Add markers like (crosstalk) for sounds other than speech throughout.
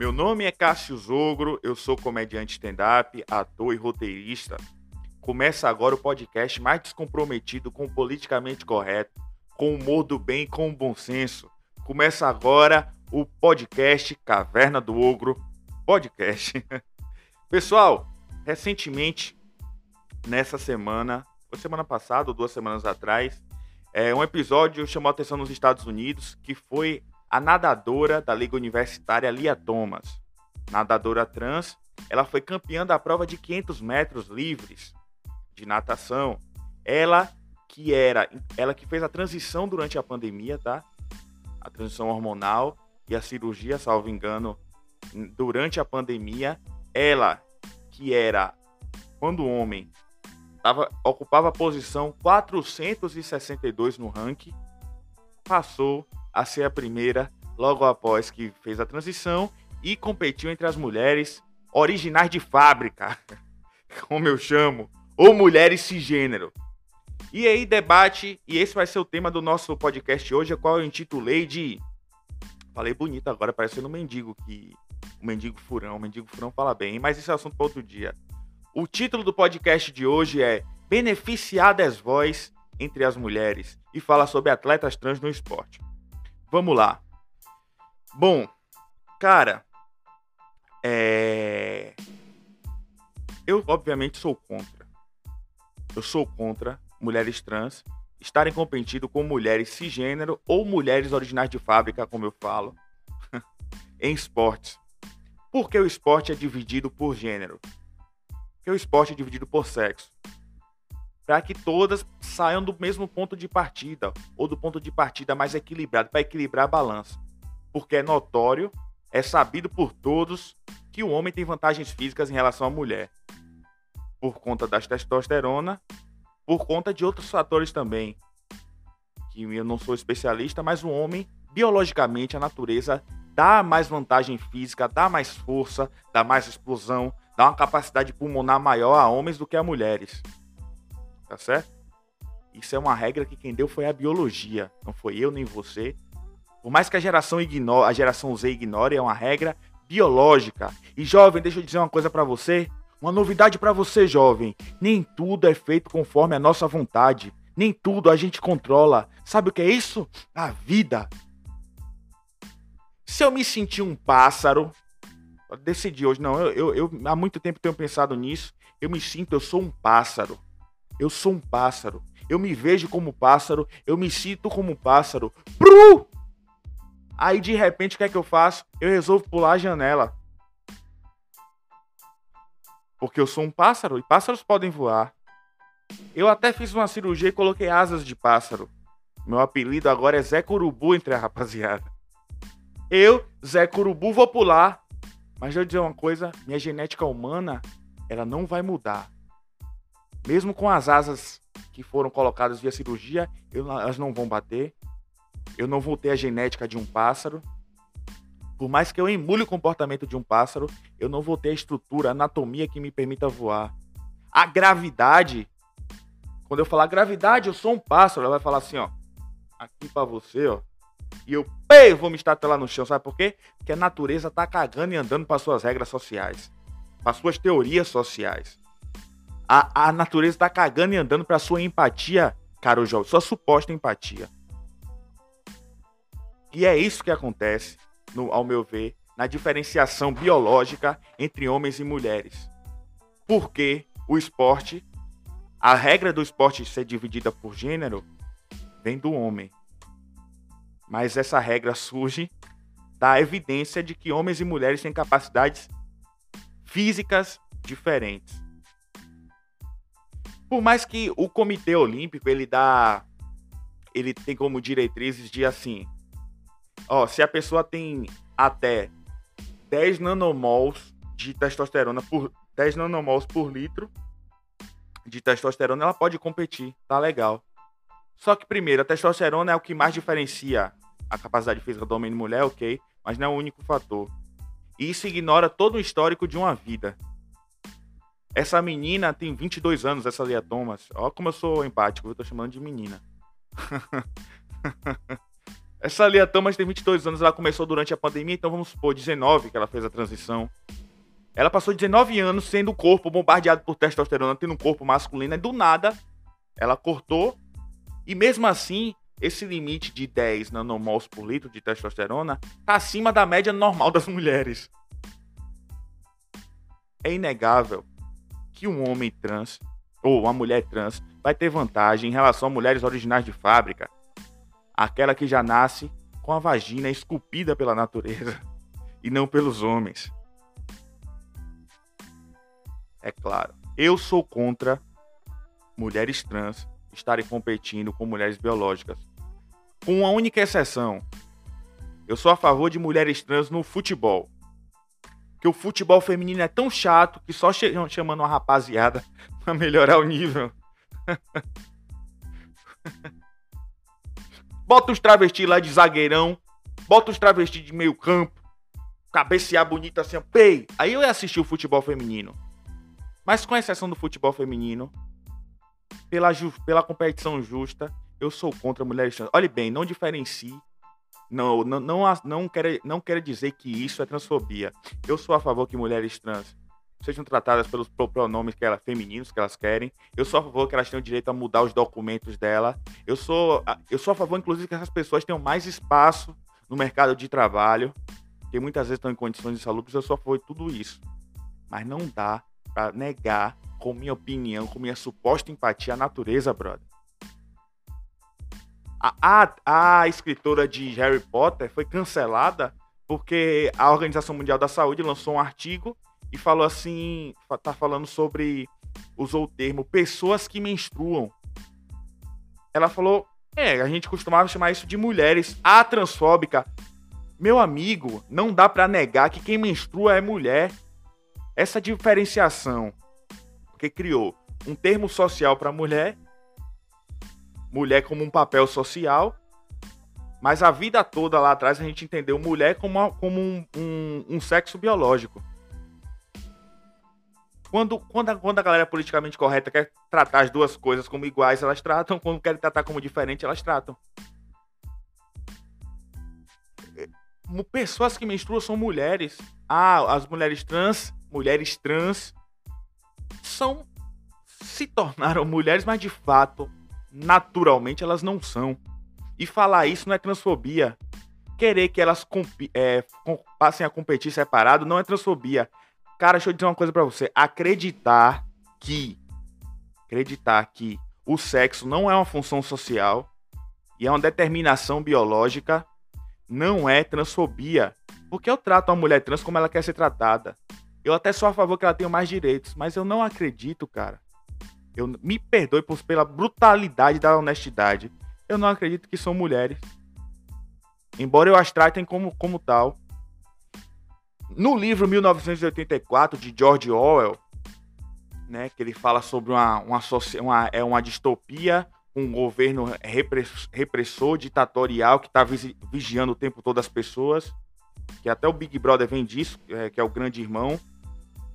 Meu nome é Cássio Zogro, eu sou comediante stand-up, ator e roteirista. Começa agora o podcast mais descomprometido com o politicamente correto, com o humor do bem e com o bom senso. Começa agora o podcast Caverna do Ogro Podcast. (laughs) Pessoal, recentemente, nessa semana, foi semana passada ou duas semanas atrás, é, um episódio chamou a atenção nos Estados Unidos, que foi a nadadora da Liga Universitária Lia Thomas. Nadadora trans, ela foi campeã da prova de 500 metros livres de natação. Ela que era, ela que fez a transição durante a pandemia, tá? A transição hormonal e a cirurgia, salvo engano, durante a pandemia, ela que era quando homem tava, ocupava a posição 462 no ranking, passou a ser a primeira logo após que fez a transição e competiu entre as mulheres originais de fábrica, (laughs) como eu chamo, ou mulheres cisgênero. E aí, debate, e esse vai ser o tema do nosso podcast hoje, a qual eu intitulei de. Falei bonito agora, parecendo um mendigo que. O mendigo furão, o mendigo furão fala bem, mas esse é assunto para outro dia. O título do podcast de hoje é Beneficiadas Voz entre as Mulheres e fala sobre atletas trans no esporte. Vamos lá. Bom, cara, é. Eu, obviamente, sou contra. Eu sou contra mulheres trans estarem competindo com mulheres cisgênero ou mulheres originais de fábrica, como eu falo, (laughs) em esportes. Por que o esporte é dividido por gênero? Porque o esporte é dividido por sexo para que todas saiam do mesmo ponto de partida ou do ponto de partida mais equilibrado, para equilibrar a balança. Porque é notório, é sabido por todos que o homem tem vantagens físicas em relação à mulher. Por conta da testosterona, por conta de outros fatores também. Que eu não sou especialista, mas o homem, biologicamente, a natureza dá mais vantagem física, dá mais força, dá mais explosão, dá uma capacidade pulmonar maior a homens do que a mulheres tá certo? Isso é uma regra que quem deu foi a biologia, não foi eu nem você. Por mais que a geração ignore, a geração Z ignore, é uma regra biológica. E jovem, deixa eu dizer uma coisa para você, uma novidade para você, jovem. Nem tudo é feito conforme a nossa vontade. Nem tudo a gente controla. Sabe o que é isso? A vida. Se eu me sentir um pássaro, decidi hoje, não, eu, eu, eu há muito tempo tenho pensado nisso. Eu me sinto, eu sou um pássaro. Eu sou um pássaro. Eu me vejo como pássaro. Eu me sinto como pássaro. Pru! Aí de repente o que é que eu faço? Eu resolvo pular a janela. Porque eu sou um pássaro e pássaros podem voar. Eu até fiz uma cirurgia e coloquei asas de pássaro. Meu apelido agora é Zé Curubu entre a rapaziada. Eu, Zé Curubu, vou pular. Mas eu dizer uma coisa, minha genética humana, ela não vai mudar. Mesmo com as asas que foram colocadas via cirurgia, eu, elas não vão bater. Eu não vou ter a genética de um pássaro. Por mais que eu emule o comportamento de um pássaro, eu não vou ter a estrutura, a anatomia que me permita voar. A gravidade. Quando eu falar gravidade, eu sou um pássaro, ela vai falar assim, ó. Aqui para você, ó. E eu, pei, vou me estatelar no chão, sabe por quê? Porque a natureza tá cagando e andando para suas regras sociais, para suas teorias sociais. A, a natureza tá cagando e andando pra sua empatia, caro jovem, sua suposta empatia. E é isso que acontece, no, ao meu ver, na diferenciação biológica entre homens e mulheres. Porque o esporte, a regra do esporte ser dividida por gênero, vem do homem. Mas essa regra surge da evidência de que homens e mulheres têm capacidades físicas diferentes. Por mais que o Comitê Olímpico ele dá ele tem como diretrizes de assim, ó, se a pessoa tem até 10 nanomols de testosterona por 10 nanomols por litro de testosterona, ela pode competir, tá legal. Só que primeiro, a testosterona é o que mais diferencia a capacidade física do homem e mulher, OK, mas não é o único fator. E isso ignora todo o histórico de uma vida. Essa menina tem 22 anos, essa Lia Thomas. Olha como eu sou empático, eu tô chamando de menina. (laughs) Essa Lia Thomas tem 22 anos, ela começou durante a pandemia, então vamos supor, 19 que ela fez a transição. Ela passou 19 anos sendo o corpo bombardeado por testosterona, tendo um corpo masculino, e do nada ela cortou. E mesmo assim, esse limite de 10 nanomols por litro de testosterona tá acima da média normal das mulheres. É inegável que um homem trans ou uma mulher trans vai ter vantagem em relação a mulheres originais de fábrica, aquela que já nasce com a vagina esculpida pela natureza e não pelos homens. É claro, eu sou contra mulheres trans estarem competindo com mulheres biológicas. Com uma única exceção. Eu sou a favor de mulheres trans no futebol. Que o futebol feminino é tão chato que só chamando uma rapaziada (laughs) pra melhorar o nível. (laughs) bota os travestis lá de zagueirão. Bota os travestis de meio campo. Cabecear bonito assim, pei. Aí eu ia assistir o futebol feminino. Mas com exceção do futebol feminino, pela, pela competição justa, eu sou contra mulheres trans. Olhe bem, não diferencie. Não, não, não, não, quer, não dizer que isso é transfobia. Eu sou a favor que mulheres trans sejam tratadas pelos pronomes que elas, femininos que elas querem. Eu sou a favor que elas tenham direito a mudar os documentos dela. Eu sou, eu sou a favor, inclusive, que essas pessoas tenham mais espaço no mercado de trabalho, que muitas vezes estão em condições insalubres. Eu sou a favor de tudo isso. Mas não dá para negar, com minha opinião, com minha suposta empatia, a natureza, brother. A, a, a escritora de Harry Potter foi cancelada porque a Organização Mundial da Saúde lançou um artigo e falou assim, tá falando sobre, usou o termo pessoas que menstruam. Ela falou, é, a gente costumava chamar isso de mulheres. A transfóbica, meu amigo, não dá para negar que quem menstrua é mulher. Essa diferenciação que criou um termo social para mulher, mulher como um papel social, mas a vida toda lá atrás a gente entendeu mulher como, como um, um, um sexo biológico. Quando, quando, a, quando a galera politicamente correta quer tratar as duas coisas como iguais, elas tratam. Quando querem tratar como diferente, elas tratam. É, pessoas que menstruam são mulheres. Ah, as mulheres trans mulheres trans são se tornaram mulheres, mas de fato, naturalmente elas não são. E falar isso não é transfobia. Querer que elas é, passem a competir separado não é transfobia. Cara, deixa eu dizer uma coisa para você. Acreditar que acreditar que o sexo não é uma função social e é uma determinação biológica não é transfobia. Porque eu trato a mulher trans como ela quer ser tratada. Eu até sou a favor que ela tenha mais direitos, mas eu não acredito, cara. Eu me perdoe por, pela brutalidade da honestidade. Eu não acredito que são mulheres. Embora eu as tratem como, como tal. No livro 1984 de George Orwell, né, que ele fala sobre uma, uma, uma, é uma distopia, um governo repressor, ditatorial que está vigiando o tempo todo as pessoas, que até o Big Brother vem disso, é, que é o grande irmão,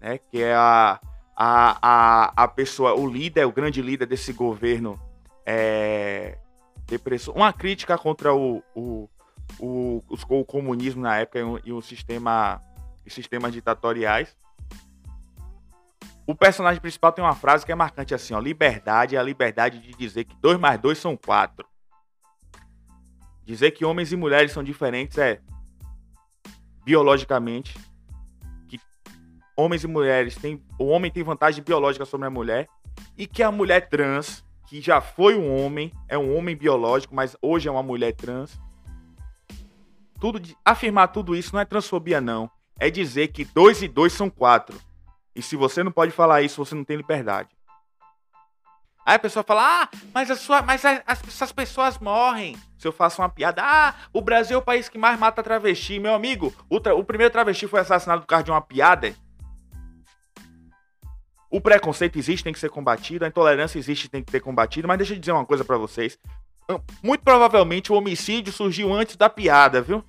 né, que é a, a, a, a pessoa, o líder, o grande líder desse governo é. Uma crítica contra o, o, o, o, comunismo na época e o, e o sistema, os sistemas ditatoriais. O personagem principal tem uma frase que é marcante assim, ó, liberdade é a liberdade de dizer que 2 mais 2 são 4. Dizer que homens e mulheres são diferentes é biologicamente homens e mulheres têm. O homem tem vantagem biológica sobre a mulher. E que a mulher trans, que já foi um homem, é um homem biológico, mas hoje é uma mulher trans. Tudo afirmar tudo isso não é transfobia, não. É dizer que dois e dois são quatro. E se você não pode falar isso, você não tem liberdade. Aí a pessoa fala, ah, mas, a sua, mas as, essas pessoas morrem. Se eu faço uma piada, ah, o Brasil é o país que mais mata travesti. Meu amigo, o, tra o primeiro travesti foi assassinado por causa de uma piada. O preconceito existe, tem que ser combatido. A intolerância existe, tem que ser combatido. Mas deixa eu dizer uma coisa para vocês. Muito provavelmente o homicídio surgiu antes da piada, viu?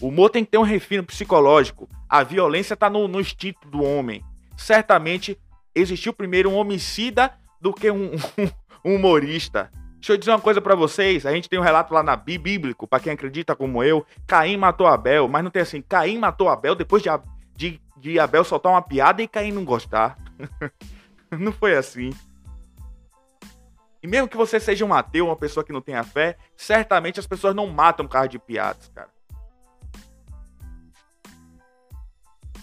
O humor tem que ter um refino psicológico. A violência tá no, no instinto do homem. Certamente existiu primeiro um homicida do que um, (laughs) um humorista. Deixa eu dizer uma coisa para vocês. A gente tem um relato lá na Bí bíblico, para quem acredita como eu. Caim matou Abel, mas não tem assim. Caim matou Abel depois de, de, de Abel soltar uma piada e Caim não gostar. (laughs) não foi assim. E mesmo que você seja um ateu, uma pessoa que não tenha fé, certamente as pessoas não matam por causa de piadas, cara.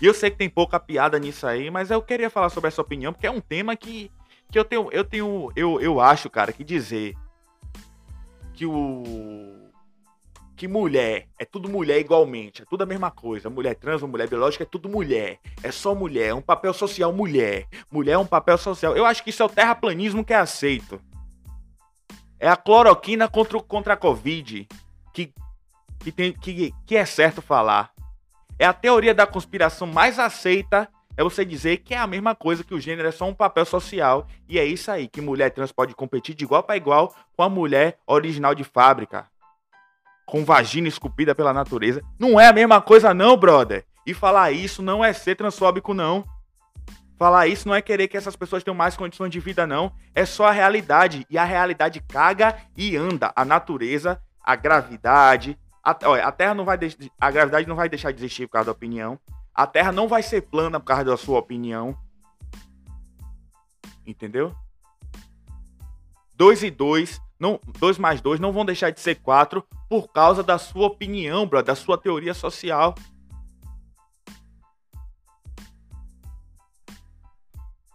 E eu sei que tem pouca piada nisso aí, mas eu queria falar sobre essa opinião, porque é um tema que, que eu tenho, eu tenho, eu, eu acho, cara, que dizer que o que mulher é tudo mulher igualmente, é tudo a mesma coisa. Mulher trans ou mulher biológica é tudo mulher. É só mulher, é um papel social mulher. Mulher é um papel social. Eu acho que isso é o terraplanismo que é aceito. É a cloroquina contra, contra a Covid que, que, tem, que, que é certo falar. É a teoria da conspiração mais aceita é você dizer que é a mesma coisa, que o gênero é só um papel social. E é isso aí, que mulher trans pode competir de igual para igual com a mulher original de fábrica. Com vagina esculpida pela natureza. Não é a mesma coisa, não, brother. E falar isso não é ser transfóbico, não. Falar isso não é querer que essas pessoas tenham mais condições de vida, não. É só a realidade. E a realidade caga e anda. A natureza, a gravidade. A, olha, a Terra não vai. A gravidade não vai deixar de existir por causa da opinião. A Terra não vai ser plana por causa da sua opinião. Entendeu? 2 e 2, não, 2 mais 2 não vão deixar de ser 4 por causa da sua opinião, bro, da sua teoria social.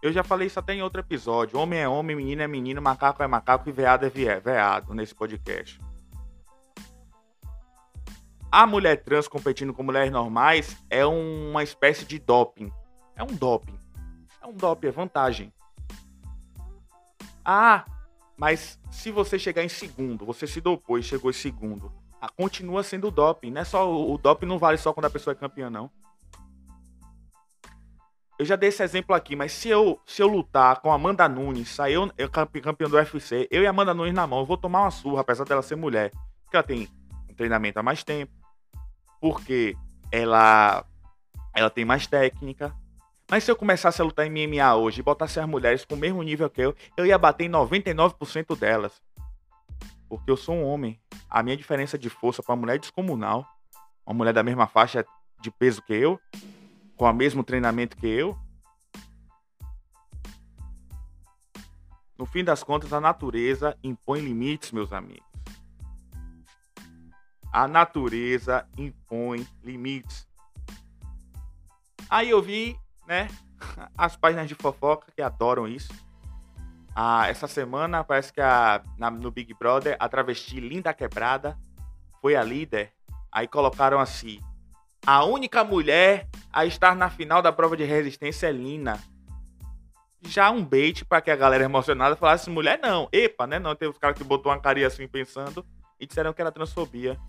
Eu já falei isso até em outro episódio. Homem é homem, menino é menino, macaco é macaco e veado é veado nesse podcast. A mulher trans competindo com mulheres normais é uma espécie de doping. É um doping. É um doping, é vantagem. Ah, mas se você chegar em segundo, você se dopou e chegou em segundo, continua sendo doping. Não é só o doping não vale só quando a pessoa é campeã, não. Eu já dei esse exemplo aqui, mas se eu, se eu lutar com a Amanda Nunes, sair eu, eu campeão do UFC, eu e a Amanda Nunes na mão, eu vou tomar uma surra, apesar dela ser mulher. Porque ela tem um treinamento há mais tempo. Porque ela, ela tem mais técnica. Mas se eu começasse a lutar MMA hoje e botasse as mulheres com o mesmo nível que eu, eu ia bater em 99% delas. Porque eu sou um homem. A minha diferença de força para a mulher é descomunal. Uma mulher da mesma faixa de peso que eu com o mesmo treinamento que eu? No fim das contas, a natureza impõe limites, meus amigos. A natureza impõe limites. Aí eu vi, né, (laughs) as páginas de fofoca que adoram isso. Ah, essa semana parece que a, na, no Big Brother a travesti Linda Quebrada foi a líder. Aí colocaram assim: a única mulher a estar na final da prova de resistência é Lina. Já um bait para que a galera emocionada falasse mulher não. Epa, né? Não, teve os caras que botou uma carinha assim pensando e disseram que era transfobia.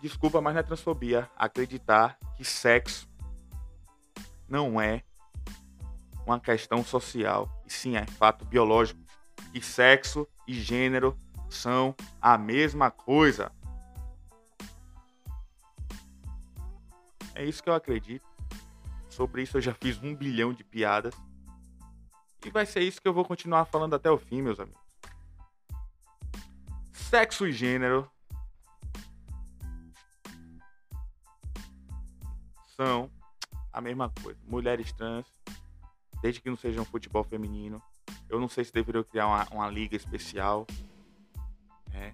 Desculpa, mas não é transfobia acreditar que sexo não é uma questão social, e sim é fato biológico. E sexo e gênero são a mesma coisa. É isso que eu acredito. Sobre isso eu já fiz um bilhão de piadas. E vai ser isso que eu vou continuar falando até o fim, meus amigos. Sexo e gênero são a mesma coisa. Mulheres trans, desde que não seja um futebol feminino. Eu não sei se deveria criar uma, uma liga especial. É.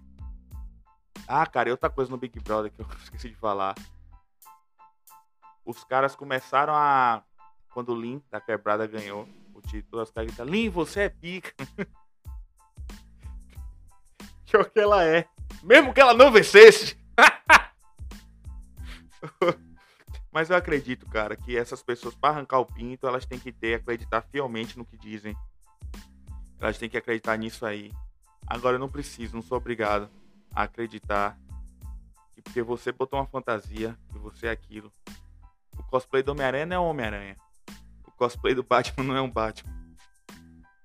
Ah, cara, e outra coisa no Big Brother que eu (laughs) esqueci de falar os caras começaram a. Quando o Lin da quebrada ganhou o título, os caras gritaram: Lin, você é pica. (laughs) que é o que ela é. Mesmo que ela não vencesse. (laughs) Mas eu acredito, cara, que essas pessoas, para arrancar o pinto, elas têm que ter, acreditar fielmente no que dizem. Elas têm que acreditar nisso aí. Agora eu não preciso, não sou obrigado a acreditar. Que porque você botou uma fantasia, que você é aquilo. O cosplay do Homem-Aranha não é um Homem-Aranha. O cosplay do Batman não é um Batman.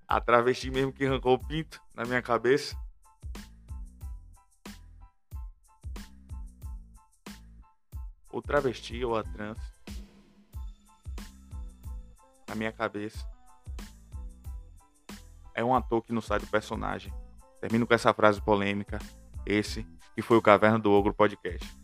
A travesti mesmo que arrancou o pinto na minha cabeça. O travesti ou a trans. Na minha cabeça. É um ator que não sai do personagem. Termino com essa frase polêmica. Esse que foi o Caverna do Ogro Podcast.